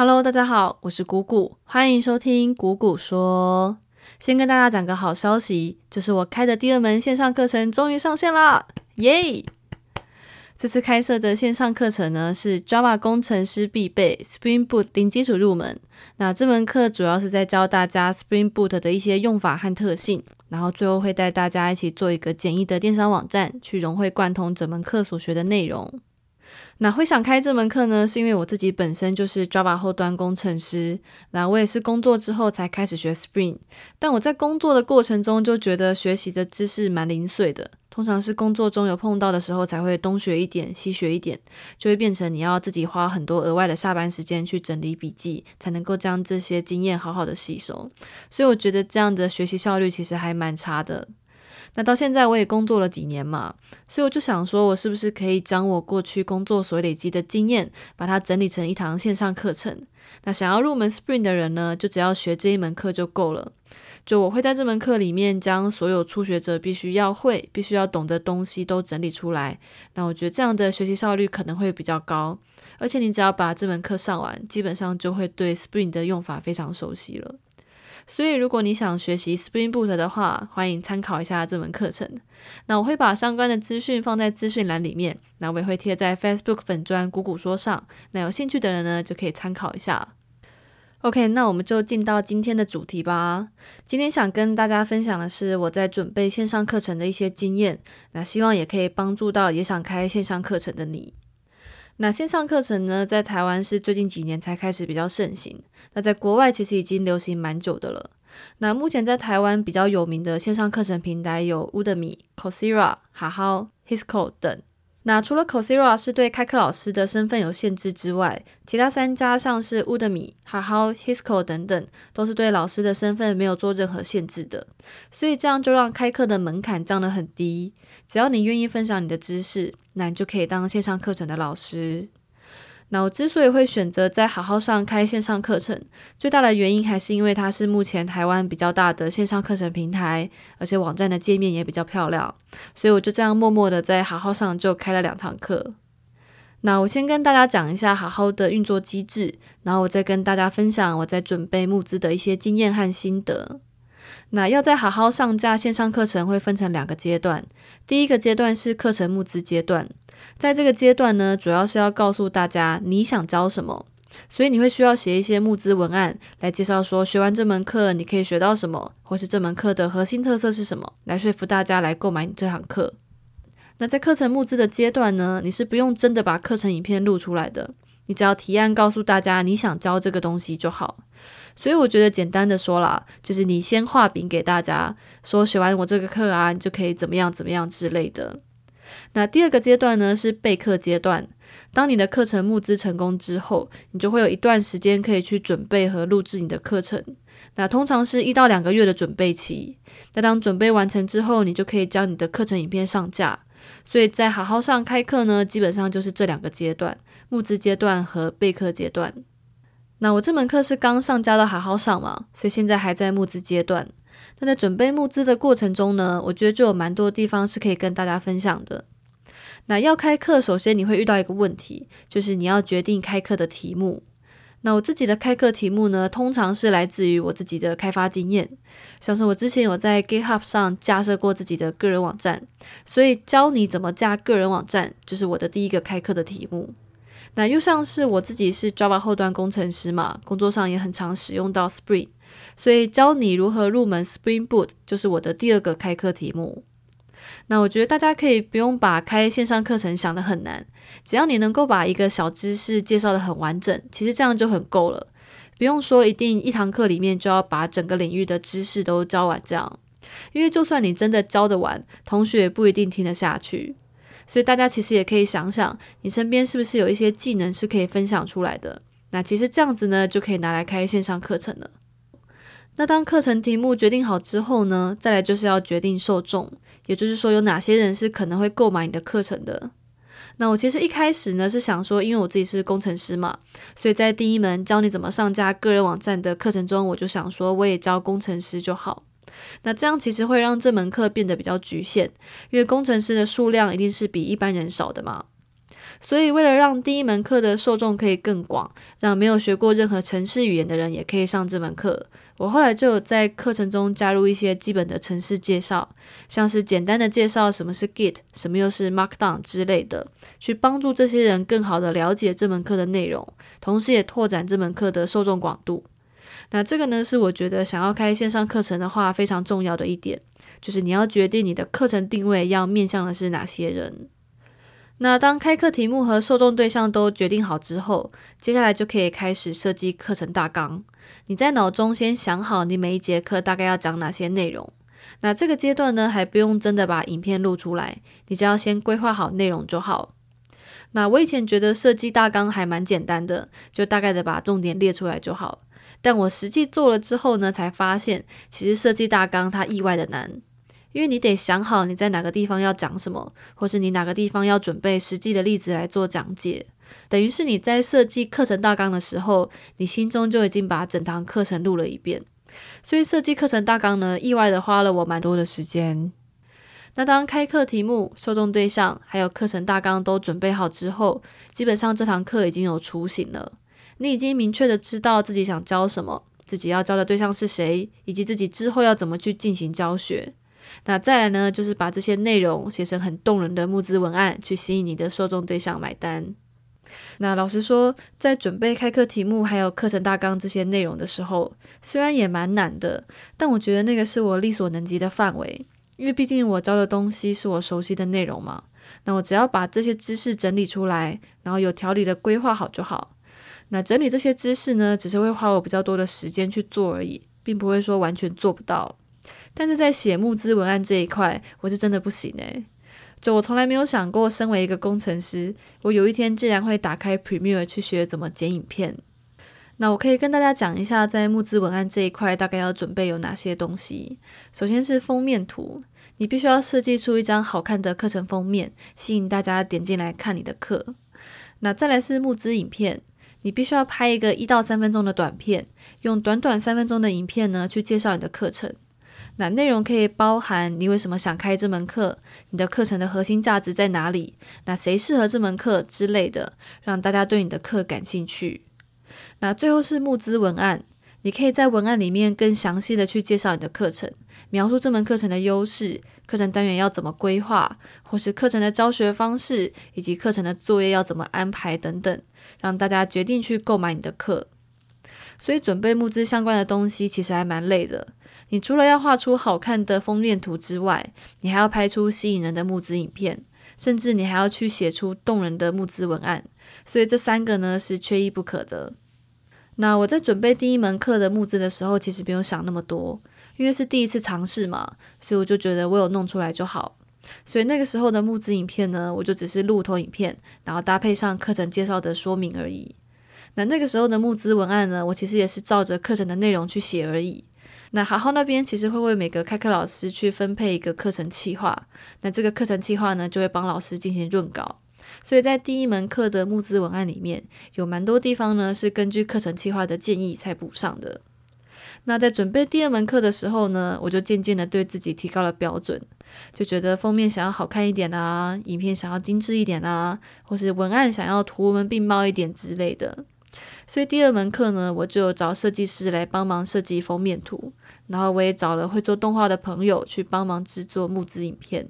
Hello，大家好，我是谷谷，欢迎收听谷谷说。先跟大家讲个好消息，就是我开的第二门线上课程终于上线啦，耶！这次开设的线上课程呢，是 Java 工程师必备 Spring Boot 零基础入门。那这门课主要是在教大家 Spring Boot 的一些用法和特性，然后最后会带大家一起做一个简易的电商网站，去融会贯通整门课所学的内容。那会想开这门课呢，是因为我自己本身就是 Java 后端工程师，那我也是工作之后才开始学 Spring，但我在工作的过程中就觉得学习的知识蛮零碎的，通常是工作中有碰到的时候才会东学一点西学一点，就会变成你要自己花很多额外的下班时间去整理笔记，才能够将这些经验好好的吸收，所以我觉得这样的学习效率其实还蛮差的。那到现在我也工作了几年嘛，所以我就想说，我是不是可以将我过去工作所累积的经验，把它整理成一堂线上课程？那想要入门 Spring 的人呢，就只要学这一门课就够了。就我会在这门课里面将所有初学者必须要会、必须要懂的东西都整理出来。那我觉得这样的学习效率可能会比较高，而且你只要把这门课上完，基本上就会对 Spring 的用法非常熟悉了。所以，如果你想学习 Spring Boot 的话，欢迎参考一下这门课程。那我会把相关的资讯放在资讯栏里面，那我也会贴在 Facebook 粉砖“谷谷说”上。那有兴趣的人呢，就可以参考一下。OK，那我们就进到今天的主题吧。今天想跟大家分享的是我在准备线上课程的一些经验，那希望也可以帮助到也想开线上课程的你。那线上课程呢，在台湾是最近几年才开始比较盛行。那在国外其实已经流行蛮久的了。那目前在台湾比较有名的线上课程平台有 Udemy、c o s e r a、哈好、Hisco 等。那除了 c o s e r a 是对开课老师的身份有限制之外，其他三家像是 Udemy、哈好、Hisco 等等，都是对老师的身份没有做任何限制的。所以这样就让开课的门槛降得很低，只要你愿意分享你的知识，那你就可以当线上课程的老师。那我之所以会选择在好好上开线上课程，最大的原因还是因为它是目前台湾比较大的线上课程平台，而且网站的界面也比较漂亮，所以我就这样默默的在好好上就开了两堂课。那我先跟大家讲一下好好的运作机制，然后我再跟大家分享我在准备募资的一些经验和心得。那要在好好上架线上课程会分成两个阶段，第一个阶段是课程募资阶段。在这个阶段呢，主要是要告诉大家你想教什么，所以你会需要写一些募资文案来介绍说学完这门课你可以学到什么，或是这门课的核心特色是什么，来说服大家来购买你这堂课。那在课程募资的阶段呢，你是不用真的把课程影片录出来的，你只要提案告诉大家你想教这个东西就好。所以我觉得简单的说啦，就是你先画饼给大家，说学完我这个课啊，你就可以怎么样怎么样之类的。那第二个阶段呢是备课阶段。当你的课程募资成功之后，你就会有一段时间可以去准备和录制你的课程。那通常是一到两个月的准备期。那当准备完成之后，你就可以将你的课程影片上架。所以在好好上开课呢，基本上就是这两个阶段：募资阶段和备课阶段。那我这门课是刚上架到好好上嘛，所以现在还在募资阶段。那在准备募资的过程中呢，我觉得就有蛮多地方是可以跟大家分享的。那要开课，首先你会遇到一个问题，就是你要决定开课的题目。那我自己的开课题目呢，通常是来自于我自己的开发经验，像是我之前有在 GitHub 上架设过自己的个人网站，所以教你怎么架个人网站，就是我的第一个开课的题目。那又像是我自己是 Java 后端工程师嘛，工作上也很常使用到 Spring。所以教你如何入门 Spring Boot 就是我的第二个开课题目。那我觉得大家可以不用把开线上课程想得很难，只要你能够把一个小知识介绍的很完整，其实这样就很够了。不用说一定一堂课里面就要把整个领域的知识都教完这样，因为就算你真的教得完，同学也不一定听得下去。所以大家其实也可以想想，你身边是不是有一些技能是可以分享出来的？那其实这样子呢，就可以拿来开线上课程了。那当课程题目决定好之后呢，再来就是要决定受众，也就是说有哪些人是可能会购买你的课程的。那我其实一开始呢是想说，因为我自己是工程师嘛，所以在第一门教你怎么上架个人网站的课程中，我就想说我也教工程师就好。那这样其实会让这门课变得比较局限，因为工程师的数量一定是比一般人少的嘛。所以为了让第一门课的受众可以更广，让没有学过任何程式语言的人也可以上这门课，我后来就有在课程中加入一些基本的程式介绍，像是简单的介绍什么是 Git，什么又是 Markdown 之类的，去帮助这些人更好的了解这门课的内容，同时也拓展这门课的受众广度。那这个呢，是我觉得想要开线上课程的话非常重要的一点，就是你要决定你的课程定位要面向的是哪些人。那当开课题目和受众对象都决定好之后，接下来就可以开始设计课程大纲。你在脑中先想好你每一节课大概要讲哪些内容。那这个阶段呢，还不用真的把影片录出来，你只要先规划好内容就好。那我以前觉得设计大纲还蛮简单的，就大概的把重点列出来就好。但我实际做了之后呢，才发现其实设计大纲它意外的难。因为你得想好你在哪个地方要讲什么，或是你哪个地方要准备实际的例子来做讲解，等于是你在设计课程大纲的时候，你心中就已经把整堂课程录了一遍。所以设计课程大纲呢，意外的花了我蛮多的时间。那当开课题目、受众对象还有课程大纲都准备好之后，基本上这堂课已经有雏形了。你已经明确的知道自己想教什么，自己要教的对象是谁，以及自己之后要怎么去进行教学。那再来呢，就是把这些内容写成很动人的募资文案，去吸引你的受众对象买单。那老实说，在准备开课题目还有课程大纲这些内容的时候，虽然也蛮难的，但我觉得那个是我力所能及的范围，因为毕竟我教的东西是我熟悉的内容嘛。那我只要把这些知识整理出来，然后有条理的规划好就好。那整理这些知识呢，只是会花我比较多的时间去做而已，并不会说完全做不到。但是在写募资文案这一块，我是真的不行诶。就我从来没有想过，身为一个工程师，我有一天竟然会打开 Premiere 去学怎么剪影片。那我可以跟大家讲一下，在募资文案这一块大概要准备有哪些东西。首先是封面图，你必须要设计出一张好看的课程封面，吸引大家点进来看你的课。那再来是募资影片，你必须要拍一个一到三分钟的短片，用短短三分钟的影片呢去介绍你的课程。那内容可以包含你为什么想开这门课，你的课程的核心价值在哪里，那谁适合这门课之类的，让大家对你的课感兴趣。那最后是募资文案，你可以在文案里面更详细的去介绍你的课程，描述这门课程的优势，课程单元要怎么规划，或是课程的教学方式，以及课程的作业要怎么安排等等，让大家决定去购买你的课。所以准备募资相关的东西其实还蛮累的。你除了要画出好看的封面图之外，你还要拍出吸引人的募资影片，甚至你还要去写出动人的募资文案。所以这三个呢是缺一不可的。那我在准备第一门课的募资的时候，其实没有想那么多，因为是第一次尝试嘛，所以我就觉得我有弄出来就好。所以那个时候的募资影片呢，我就只是录投影片，然后搭配上课程介绍的说明而已。那那个时候的募资文案呢，我其实也是照着课程的内容去写而已。那好好那边其实会为每个开课老师去分配一个课程计划，那这个课程计划呢就会帮老师进行润稿，所以在第一门课的募资文案里面有蛮多地方呢是根据课程计划的建议才补上的。那在准备第二门课的时候呢，我就渐渐的对自己提高了标准，就觉得封面想要好看一点啊，影片想要精致一点啊，或是文案想要图文并茂一点之类的。所以第二门课呢，我就找设计师来帮忙设计封面图，然后我也找了会做动画的朋友去帮忙制作募资影片。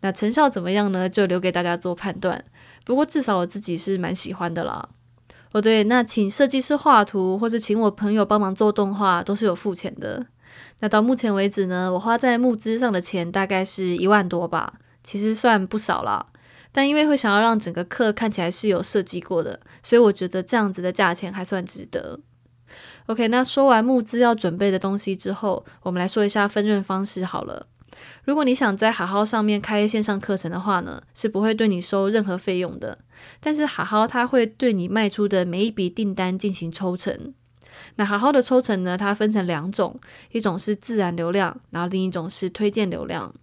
那成效怎么样呢？就留给大家做判断。不过至少我自己是蛮喜欢的啦。哦对，那请设计师画图，或是请我朋友帮忙做动画，都是有付钱的。那到目前为止呢，我花在募资上的钱大概是一万多吧，其实算不少啦。但因为会想要让整个课看起来是有设计过的，所以我觉得这样子的价钱还算值得。OK，那说完募资要准备的东西之后，我们来说一下分润方式好了。如果你想在好好上面开线上课程的话呢，是不会对你收任何费用的。但是好好它会对你卖出的每一笔订单进行抽成。那好好的抽成呢，它分成两种，一种是自然流量，然后另一种是推荐流量。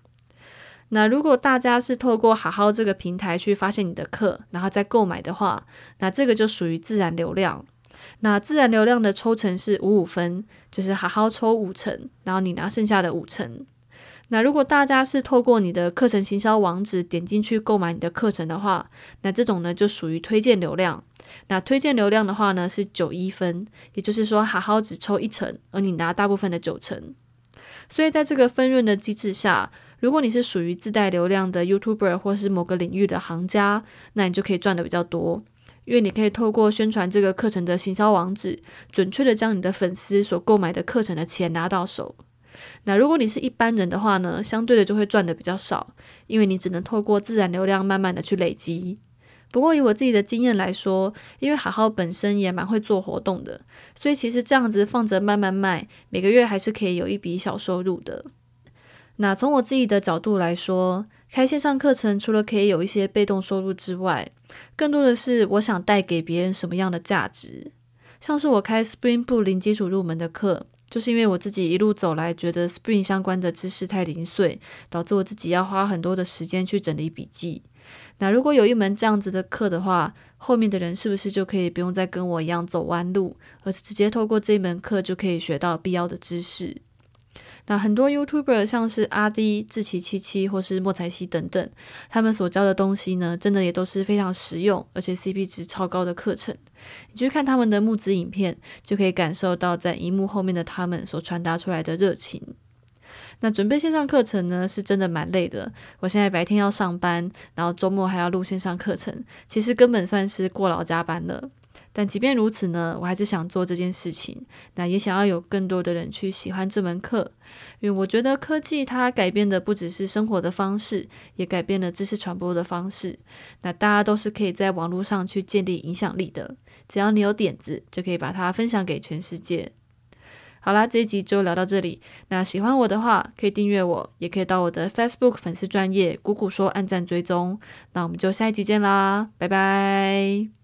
那如果大家是透过好好这个平台去发现你的课，然后再购买的话，那这个就属于自然流量。那自然流量的抽成是五五分，就是好好抽五成，然后你拿剩下的五成。那如果大家是透过你的课程行销网址点进去购买你的课程的话，那这种呢就属于推荐流量。那推荐流量的话呢是九一分，也就是说好好只抽一成，而你拿大部分的九成。所以在这个分润的机制下，如果你是属于自带流量的 YouTuber 或是某个领域的行家，那你就可以赚的比较多，因为你可以透过宣传这个课程的行销网址，准确的将你的粉丝所购买的课程的钱拿到手。那如果你是一般人的话呢，相对的就会赚的比较少，因为你只能透过自然流量慢慢的去累积。不过以我自己的经验来说，因为好好本身也蛮会做活动的，所以其实这样子放着慢慢卖，每个月还是可以有一笔小收入的。那从我自己的角度来说，开线上课程除了可以有一些被动收入之外，更多的是我想带给别人什么样的价值。像是我开 Spring Boot 零基础入门的课。就是因为我自己一路走来，觉得 Spring 相关的知识太零碎，导致我自己要花很多的时间去整理笔记。那如果有一门这样子的课的话，后面的人是不是就可以不用再跟我一样走弯路，而是直接透过这一门课就可以学到必要的知识？那很多 YouTuber 像是阿迪、志奇七七或是莫才西等等，他们所教的东西呢，真的也都是非常实用，而且 CP 值超高的课程。你去看他们的募资影片，就可以感受到在荧幕后面的他们所传达出来的热情。那准备线上课程呢，是真的蛮累的。我现在白天要上班，然后周末还要录线上课程，其实根本算是过劳加班了。但即便如此呢，我还是想做这件事情。那也想要有更多的人去喜欢这门课，因为我觉得科技它改变的不只是生活的方式，也改变了知识传播的方式。那大家都是可以在网络上去建立影响力的，只要你有点子，就可以把它分享给全世界。好啦，这一集就聊到这里。那喜欢我的话，可以订阅我，也可以到我的 Facebook 粉丝专业“谷谷说”按赞追踪。那我们就下一集见啦，拜拜。